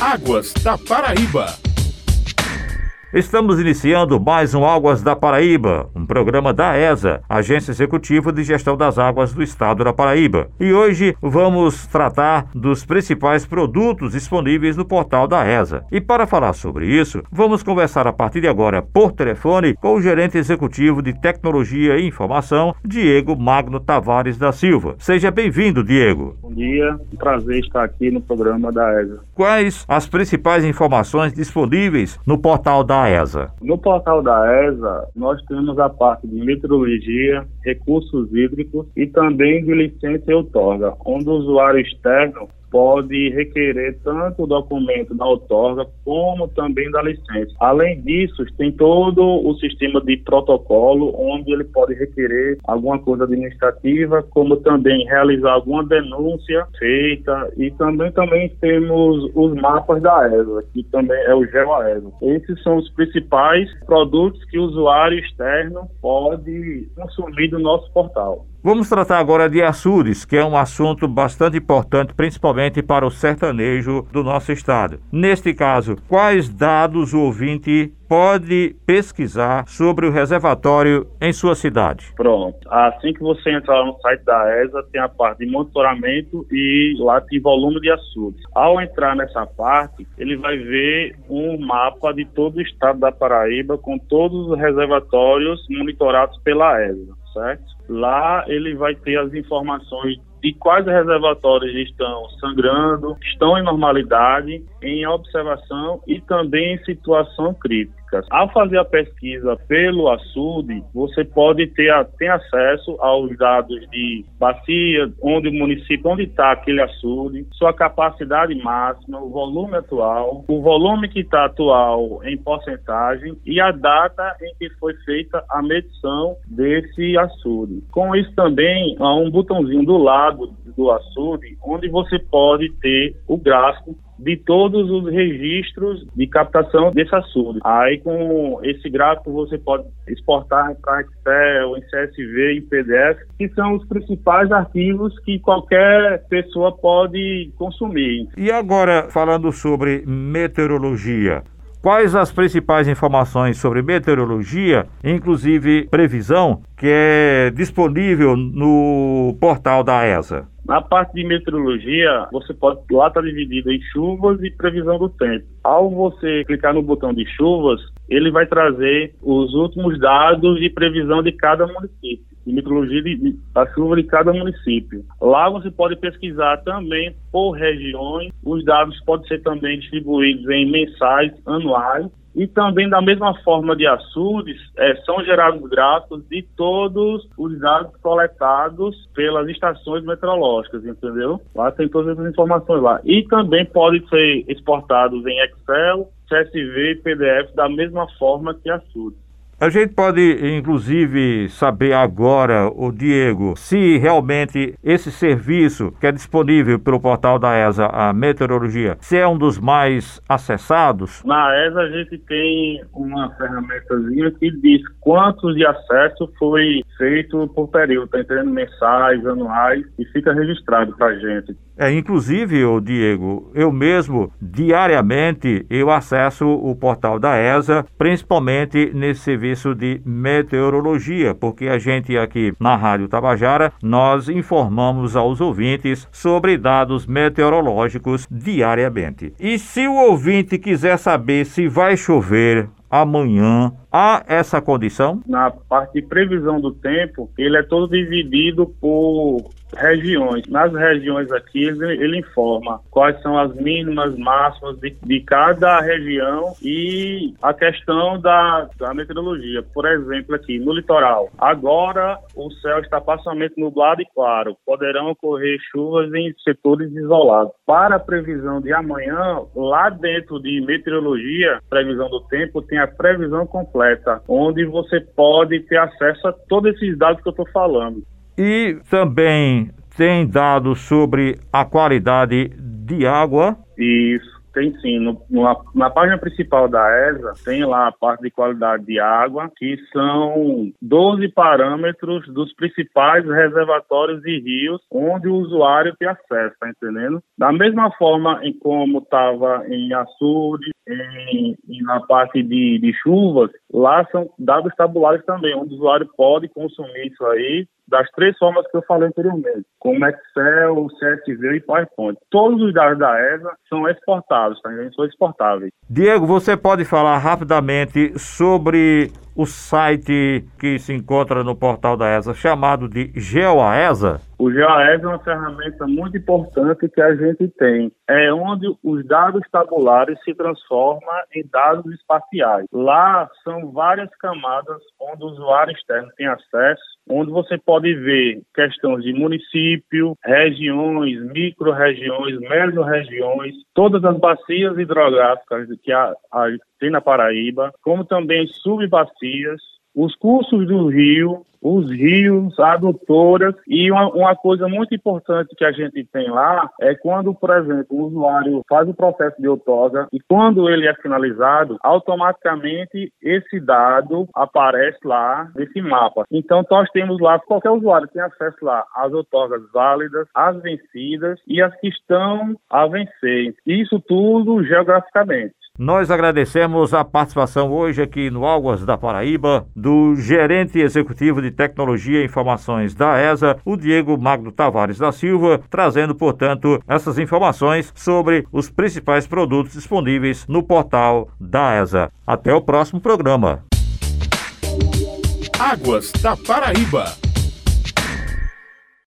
Águas da Paraíba. Estamos iniciando mais um Águas da Paraíba, um programa da ESA, Agência Executiva de Gestão das Águas do Estado da Paraíba. E hoje vamos tratar dos principais produtos disponíveis no portal da ESA. E para falar sobre isso, vamos conversar a partir de agora por telefone com o gerente executivo de Tecnologia e Informação, Diego Magno Tavares da Silva. Seja bem-vindo, Diego. Bom dia, um prazer estar aqui no programa da ESA. Quais as principais informações disponíveis no portal da ESA? No portal da ESA, nós temos a parte de meteorologia, recursos hídricos e também de licença e outorga, onde o usuário externo pode requerer tanto o documento da outorga como também da licença. Além disso, tem todo o sistema de protocolo onde ele pode requerer alguma coisa administrativa, como também realizar alguma denúncia feita e também também temos os mapas da ESA, que também é o GeoESA. Esses são os principais produtos que o usuário externo pode consumir do nosso portal. Vamos tratar agora de açudes, que é um assunto bastante importante, principalmente para o sertanejo do nosso estado. Neste caso, quais dados o ouvinte pode pesquisar sobre o reservatório em sua cidade? Pronto. Assim que você entrar no site da ESA, tem a parte de monitoramento e lá tem volume de açudes. Ao entrar nessa parte, ele vai ver um mapa de todo o estado da Paraíba com todos os reservatórios monitorados pela ESA, certo? Lá ele vai ter as informações de quais reservatórios estão sangrando, estão em normalidade, em observação e também em situação crítica. Ao fazer a pesquisa pelo açude, você pode ter acesso aos dados de bacia, onde o município, onde está aquele açude, sua capacidade máxima, o volume atual, o volume que está atual em porcentagem e a data em que foi feita a medição desse açude. Com isso também há um botãozinho do lado do açude, onde você pode ter o gráfico de todos os registros de captação desse açude. Aí com esse gráfico você pode exportar para Excel, em CSV, em PDF, que são os principais arquivos que qualquer pessoa pode consumir. E agora falando sobre meteorologia, Quais as principais informações sobre meteorologia, inclusive previsão, que é disponível no portal da ESA? Na parte de meteorologia, você pode lá está dividido em chuvas e previsão do tempo. Ao você clicar no botão de chuvas, ele vai trazer os últimos dados de previsão de cada município de meteorologia de, da chuva de cada município. Lá você pode pesquisar também por regiões. Os dados podem ser também distribuídos em mensais, anuais. E também, da mesma forma de açudes, é, são gerados gráficos de todos os dados coletados pelas estações meteorológicas, entendeu? Lá tem todas essas informações lá. E também podem ser exportados em Excel, CSV e PDF da mesma forma que açudes. A gente pode, inclusive, saber agora, o Diego, se realmente esse serviço que é disponível pelo portal da ESA, a meteorologia, se é um dos mais acessados? Na ESA a gente tem uma ferramentazinha que diz quantos de acesso foi feito por período, está entendendo mensais, anuais, e fica registrado para a gente. É, inclusive, o Diego, eu mesmo, diariamente, eu acesso o portal da ESA, principalmente nesse serviço de meteorologia, porque a gente aqui na Rádio Tabajara, nós informamos aos ouvintes sobre dados meteorológicos diariamente. E se o ouvinte quiser saber se vai chover amanhã, há essa condição? Na parte de previsão do tempo, ele é todo dividido por regiões. Nas regiões aqui, ele, ele, informa quais são as mínimas, máximas de, de, cada região e a questão da, da meteorologia. Por exemplo, aqui no litoral, agora o céu está parcialmente nublado e claro, poderão ocorrer chuvas em setores isolados. Para a previsão de amanhã, lá dentro de meteorologia, previsão do tempo, tem a previsão completa, onde você pode ter acesso a todos esses dados que eu estou falando. E também tem dados sobre a qualidade de água. Isso. Tem sim. No, na, na, página principal da ESA, tem lá a parte de qualidade de água, que são 12 parâmetros dos principais reservatórios e rios onde o usuário tem acesso, tá entendendo? Da mesma forma em como estava em açude, em, na parte de, de chuvas, lá são dados tabulares também, onde o usuário pode consumir isso aí das três formas que eu falei anteriormente, como Excel, CSV e PowerPoint. Todos os dados da ESA são exportados, tá? São exportáveis. Diego, você pode falar rapidamente sobre o site que se encontra no portal da ESA, chamado de GeoAESA? O GeoAESA é uma ferramenta muito importante que a gente tem. É onde os dados tabulares se transformam em dados espaciais. Lá são várias camadas onde o usuário externo tem acesso, onde você pode ver questões de município, regiões, micro-regiões, meso-regiões, todas as bacias hidrográficas que a, a, tem na Paraíba, como também subbacias, os cursos do rio, os rios, adutoras e uma, uma, coisa muito importante que a gente tem lá é quando, por exemplo, o usuário faz o processo de outorga e quando ele é finalizado, automaticamente esse dado aparece lá nesse mapa. Então nós temos lá, qualquer usuário tem acesso lá às outorgas válidas, às vencidas e as que estão a vencer. Isso tudo geograficamente. Nós agradecemos a participação hoje aqui no Águas da Paraíba do gerente executivo de tecnologia e informações da ESA, o Diego Magno Tavares da Silva, trazendo, portanto, essas informações sobre os principais produtos disponíveis no portal da ESA. Até o próximo programa. Águas da Paraíba.